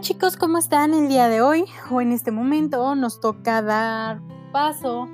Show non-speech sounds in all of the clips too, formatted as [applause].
Chicos, ¿cómo están el día de hoy? O en este momento nos toca dar paso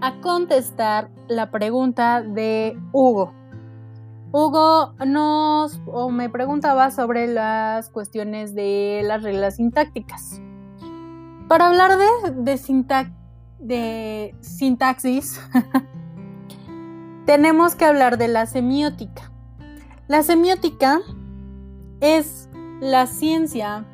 a contestar la pregunta de Hugo. Hugo nos o me preguntaba sobre las cuestiones de las reglas sintácticas. Para hablar de, de sintaxis, [laughs] tenemos que hablar de la semiótica. La semiótica es la ciencia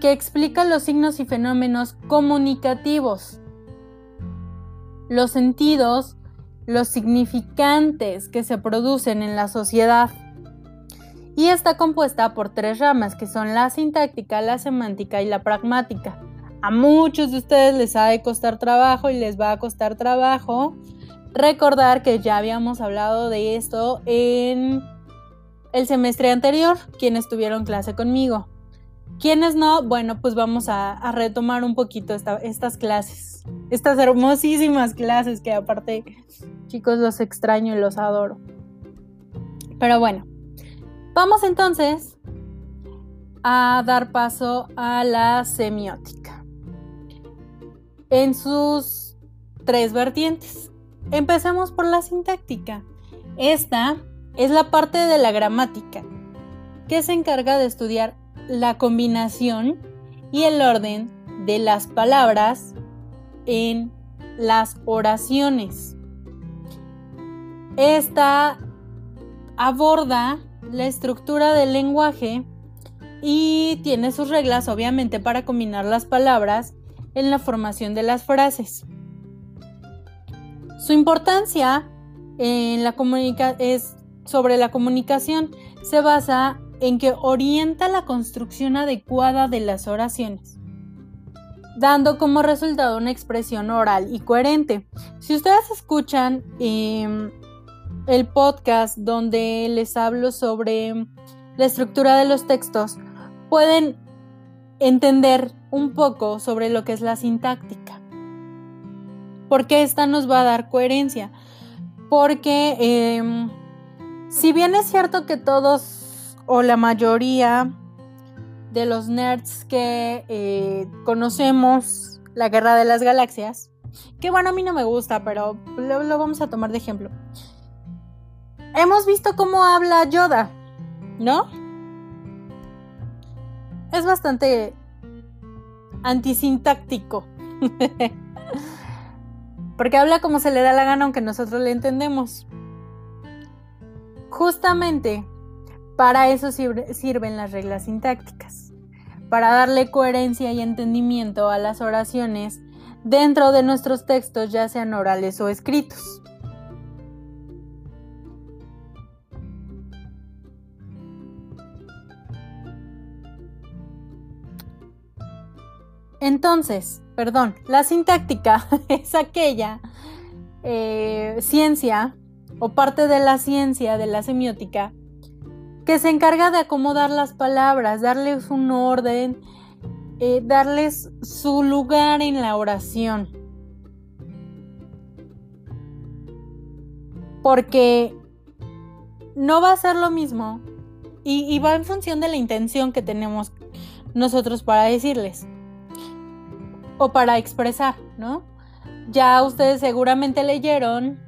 que explica los signos y fenómenos comunicativos, los sentidos, los significantes que se producen en la sociedad. Y está compuesta por tres ramas, que son la sintáctica, la semántica y la pragmática. A muchos de ustedes les ha de costar trabajo y les va a costar trabajo recordar que ya habíamos hablado de esto en el semestre anterior, quienes tuvieron clase conmigo. Quienes no, bueno, pues vamos a, retomar un poquito estas clases, estas hermosísimas clases que aparte, chicos, los extraño y los adoro. Pero bueno, vamos entonces a dar paso a la semiótica. En sus tres vertientes. Empecemos por la sintáctica. Esta es la parte de la gramática que se encarga de estudiar la combinación y el orden de las palabras en las oraciones. Esta aborda la estructura del lenguaje y tiene sus reglas obviamente para combinar las palabras en la formación de las frases. Su importancia en la es sobre la comunicación se basa en que orienta la construcción adecuada de las oraciones, dando como resultado una expresión oral y coherente. Si ustedes escuchan em, el podcast donde les hablo sobre la estructura de los textos, pueden entender un poco sobre lo que es la sintáctica. Porque esta nos va a dar coherencia. Porque em, si bien es cierto que todos o la mayoría de los nerds que eh, conocemos la Guerra de las Galaxias, que bueno, a mí no me gusta, pero lo, lo vamos a tomar de ejemplo. Hemos visto cómo habla Yoda, ¿no? Es bastante antisintáctico. [laughs] Porque habla como se le da la gana aunque nosotros le entendemos. Justamente para eso sirven las reglas sintácticas, para darle coherencia y entendimiento a las oraciones dentro de nuestros textos, ya sean orales o escritos. Entonces, perdón, la sintáctica [laughs] es aquella eh, ciencia o parte de la ciencia de la semiótica que se encarga de acomodar las palabras, darles un orden, eh, darles su lugar en la oración. Porque no va a ser lo mismo y, y va en función de la intención que tenemos nosotros para decirles o para expresar, ¿no? Ya ustedes seguramente leyeron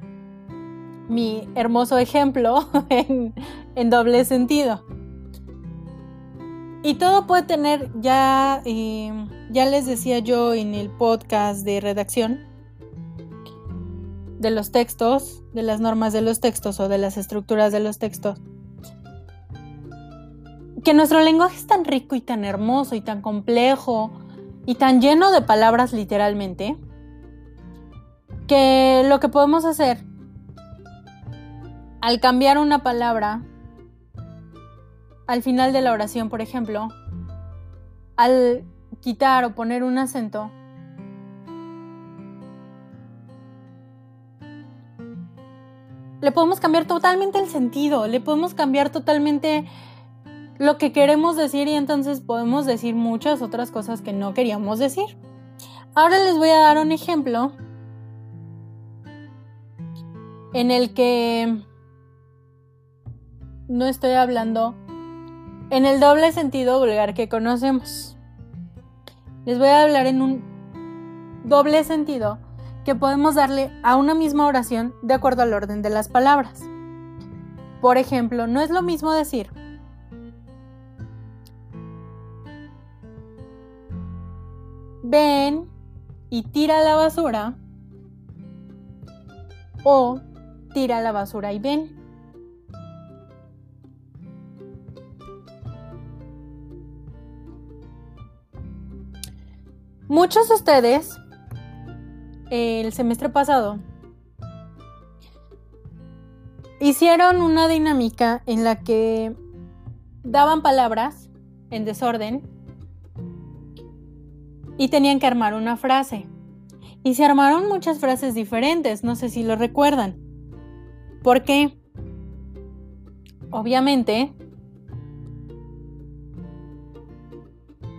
mi hermoso ejemplo [laughs] en, doble sentido. Y todo puede tener, ya, eh, ya les decía yo en el podcast de redacción, de los textos, de las normas de los textos o de las estructuras de los textos, que nuestro lenguaje es tan rico y tan hermoso y tan complejo y tan lleno de palabras literalmente, que lo que podemos hacer al cambiar una palabra al final de la oración, por ejemplo, al quitar o poner un acento, le podemos cambiar totalmente el sentido, le podemos cambiar totalmente lo que queremos decir y entonces podemos decir muchas otras cosas que no queríamos decir. Ahora les voy a dar un ejemplo en el que no estoy hablando en el doble sentido vulgar que conocemos. Les voy a hablar en un doble sentido que podemos darle a una misma oración de acuerdo al orden de las palabras. Por ejemplo, no es lo mismo decir ven y tira la basura o tira la basura y ven. Muchos de ustedes el semestre pasado hicieron una dinámica en la que daban palabras en desorden y tenían que armar una frase. Y se armaron muchas frases diferentes, no sé si lo recuerdan. ¿Por qué? Obviamente,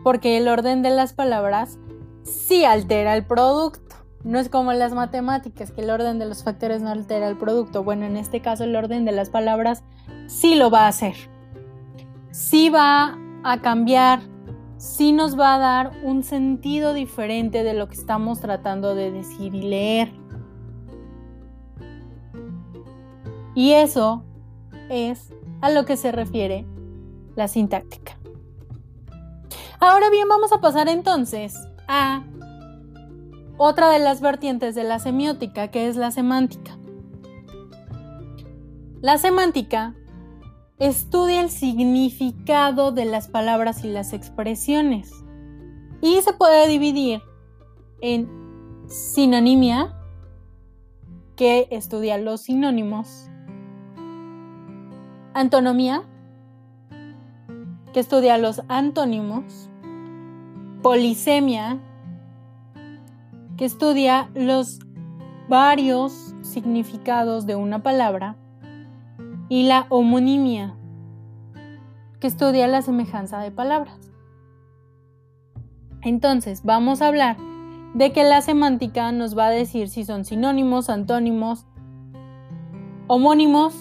porque el orden de las palabras sí altera el producto. No es como las matemáticas, que el orden de los factores no altera el producto. Bueno, en este caso el orden de las palabras sí lo va a hacer. Sí va a cambiar, sí nos va a dar un sentido diferente de lo que estamos tratando de decir y leer. Y eso es a lo que se refiere la sintáctica. Ahora bien, vamos a pasar entonces a otra de las vertientes de la semiótica, que es la semántica. La semántica estudia el significado de las palabras y las expresiones y se puede dividir en sinonimia, que estudia los sinónimos, antonomía, que estudia los antónimos, polisemia, que estudia los varios significados de una palabra, y la homonimia, que estudia la semejanza de palabras. Entonces, vamos a hablar de que la semántica nos va a decir si son sinónimos, antónimos, homónimos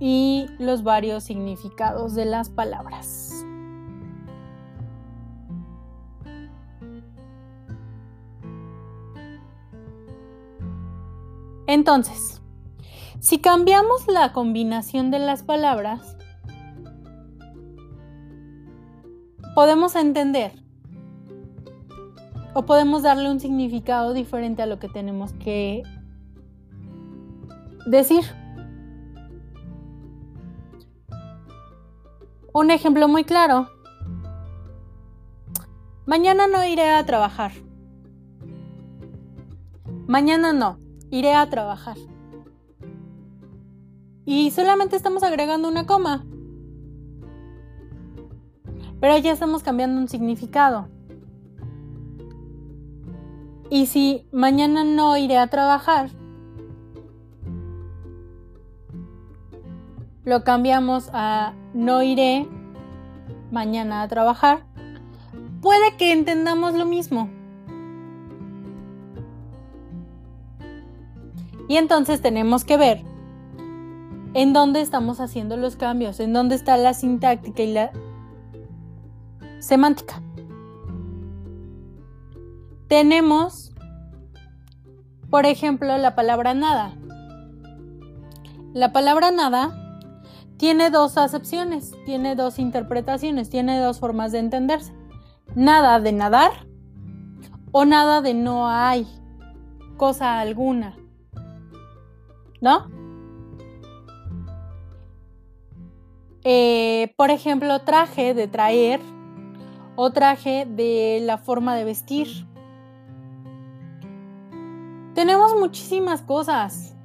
y los varios significados de las palabras. Entonces, si cambiamos la combinación de las palabras, podemos entender o podemos darle un significado diferente a lo que tenemos que decir. Un ejemplo muy claro. Mañana no iré a trabajar. Mañana no iré a trabajar. Y solamente estamos agregando una coma. Pero ya estamos cambiando un significado. Y si mañana no iré a trabajar, lo cambiamos a no iré mañana a trabajar, puede que entendamos lo mismo. Y entonces tenemos que ver en dónde estamos haciendo los cambios, en dónde está la sintáctica y la semántica. Tenemos, por ejemplo, la palabra nada. La palabra nada tiene dos acepciones, tiene dos interpretaciones, tiene dos formas de entenderse. Nada de nadar o nada de no hay cosa alguna. ¿No? Eh, por ejemplo, traje de traer o traje de la forma de vestir. Tenemos muchísimas cosas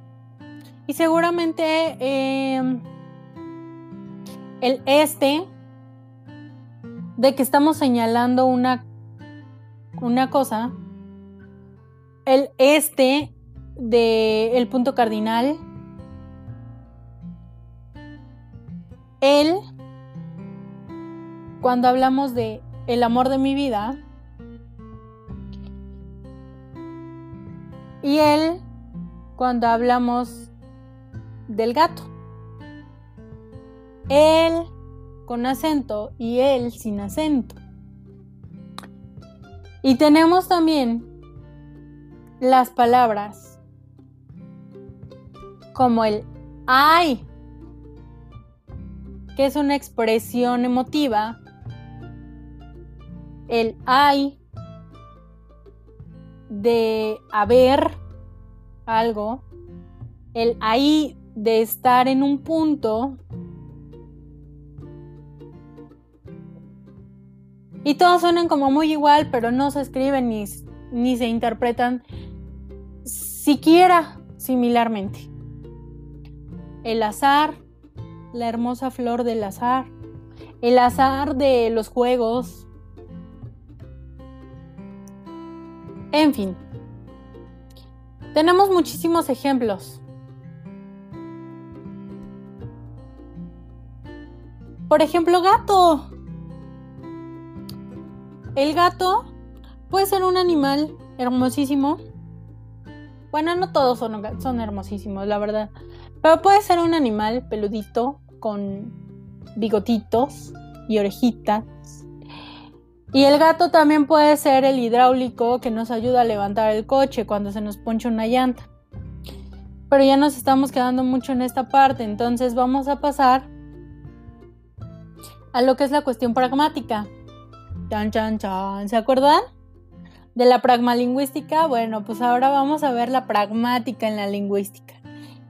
y seguramente em, el este de que estamos señalando una, una cosa, el este del punto cardinal. Él, cuando hablamos de el amor de mi vida, y él, cuando hablamos del gato. Él con acento y el sin acento. Y tenemos también las palabras como el ay, que es una expresión emotiva, el ay de haber algo, el ahí de estar en un punto. Y todos suenan como muy igual, pero no se escriben ni, ni se interpretan siquiera similarmente. El azar, la hermosa flor del azar, el azar de los juegos. En fin, tenemos muchísimos ejemplos. Por ejemplo, gato. El gato puede ser un animal hermosísimo. Bueno, no todos son, hermosísimos, la verdad. Pero puede ser un animal peludito con bigotitos y orejitas. Y el gato también puede ser el hidráulico que nos ayuda a levantar el coche cuando se nos poncha una llanta. Pero ya nos estamos quedando mucho en esta parte, entonces vamos a pasar a lo que es la cuestión pragmática. Chan, chan, chan. ¿Se acuerdan? De la pragmalingüística. Bueno, pues ahora vamos a ver la pragmática en la lingüística.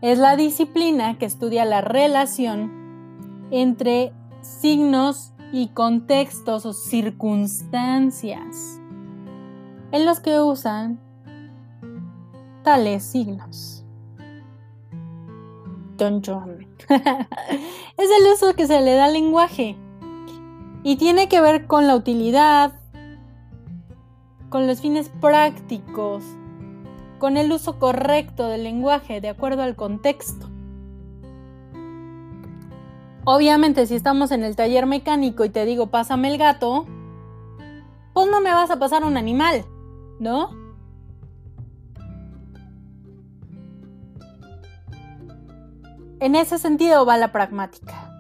Es la disciplina que estudia la relación entre signos y contextos o circunstancias en los que usan tales signos. [laughs] es el uso que se le da al lenguaje y tiene que ver con la utilidad, con los fines prácticos, con el uso correcto del lenguaje de acuerdo al contexto. Obviamente, si estamos en el taller mecánico y te digo, pásame el gato, pues no me vas a pasar un animal, ¿no? En ese sentido va la pragmática.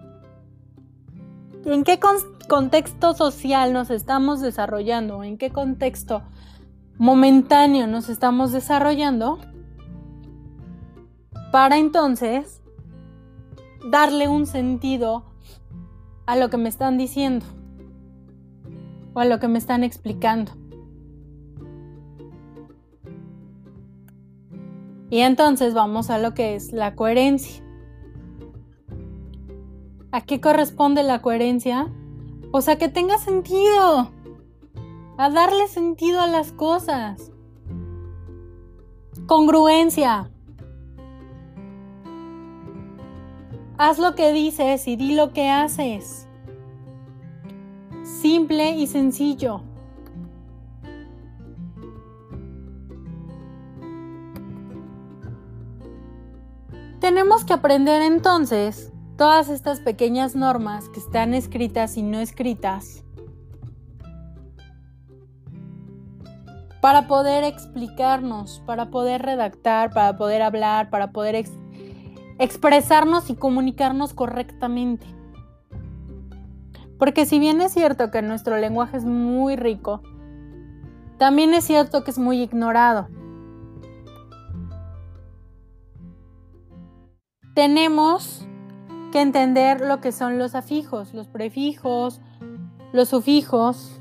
¿En qué contexto social nos estamos desarrollando? ¿En qué contexto momentáneo nos estamos desarrollando? Para entonces darle un sentido a lo que me están diciendo o a lo que me están explicando. Y entonces vamos a lo que es la coherencia. ¿A qué corresponde la coherencia? O sea, que tenga sentido. A darle sentido a las cosas. Congruencia. Haz lo que dices y di lo que haces. Simple y sencillo. Tenemos que aprender entonces todas estas pequeñas normas que están escritas y no escritas para poder explicarnos, para poder redactar, para poder hablar, para poder expresarnos y comunicarnos correctamente. Porque si bien es cierto que nuestro lenguaje es muy rico, también es cierto que es muy ignorado. Tenemos que entender lo que son los afijos, los prefijos, los sufijos.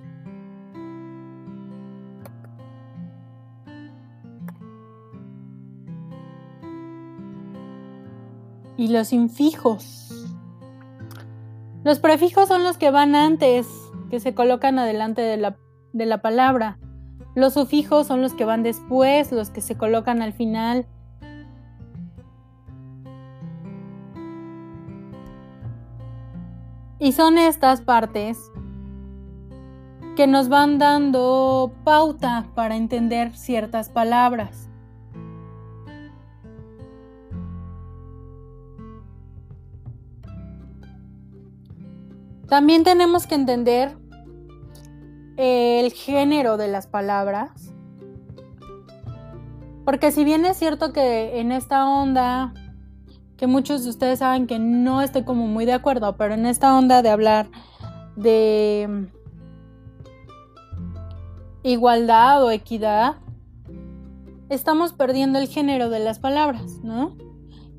Y los infijos. Los prefijos son los que van antes, que se colocan adelante de la, de la palabra. Los sufijos son los que van después, los que se colocan al final. Y son estas partes que nos van dando pauta para entender ciertas palabras. También tenemos que entender el género de las palabras. Porque si bien es cierto que en esta onda que muchos de ustedes saben que no estoy como muy de acuerdo, pero en esta onda de hablar de igualdad o equidad, estamos perdiendo el género de las palabras, ¿no?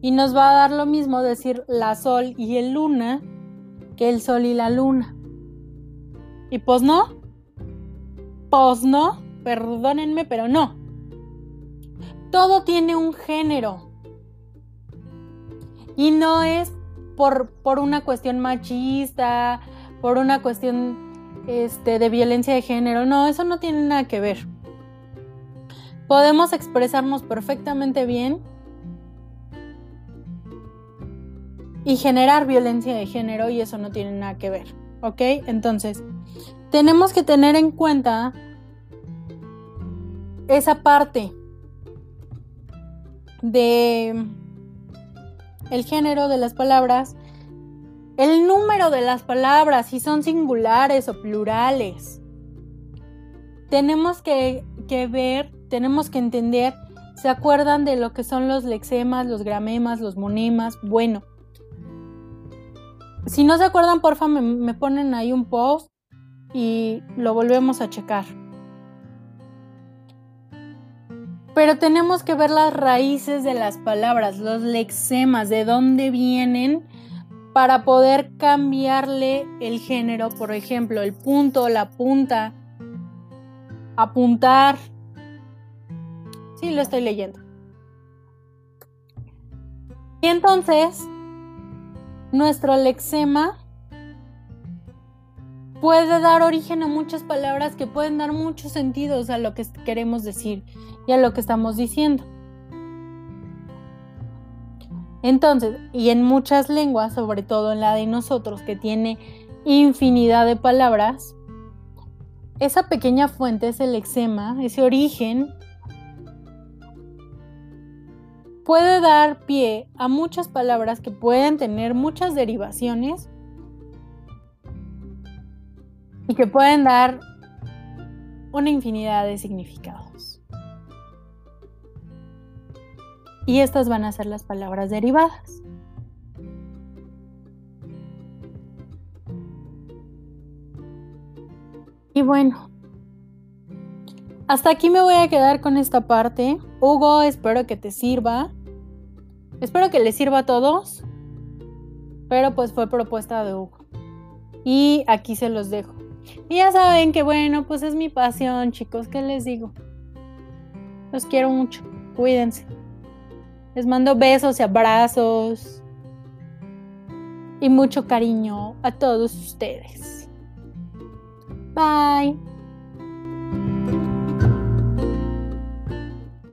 Y nos va a dar lo mismo decir la sol y el luna el sol y la luna. Y pues no, pues no, perdónenme, pero no. Todo tiene un género. Y no es por, por una cuestión machista, por una cuestión este, de violencia de género. No, eso no tiene nada que ver. Podemos expresarnos perfectamente bien y generar violencia de género y eso no tiene nada que ver. ¿Ok? Entonces, tenemos que tener en cuenta esa parte de el género de las palabras, el número de las palabras, si son singulares o plurales. Tenemos que, que ver, tenemos que entender, ¿se acuerdan de lo que son los lexemas, los gramemas, los monemas? Bueno, si no se acuerdan, porfa, me, me ponen ahí un post y lo volvemos a checar. Pero tenemos que ver las raíces de las palabras, los lexemas, de dónde vienen para poder cambiarle el género, por ejemplo, el punto, la punta, apuntar. Sí, lo estoy leyendo. Y entonces, nuestro lexema puede dar origen a muchas palabras que pueden dar muchos sentidos a lo que queremos decir y a lo que estamos diciendo. Entonces, y en muchas lenguas, sobre todo en la de nosotros, que tiene infinidad de palabras, esa pequeña fuente es el lexema, ese origen, puede dar pie a muchas palabras que pueden tener muchas derivaciones y que pueden dar una infinidad de significados. Y estas van a ser las palabras derivadas. Y bueno, hasta aquí me voy a quedar con esta parte. Hugo, espero que te sirva. Espero que les sirva a todos. Pero pues fue propuesta de Hugo. Y aquí se los dejo. Y ya saben que bueno, pues es mi pasión, chicos, ¿qué les digo? Los quiero mucho, cuídense. Les mando besos y abrazos. Y mucho cariño a todos ustedes. Bye.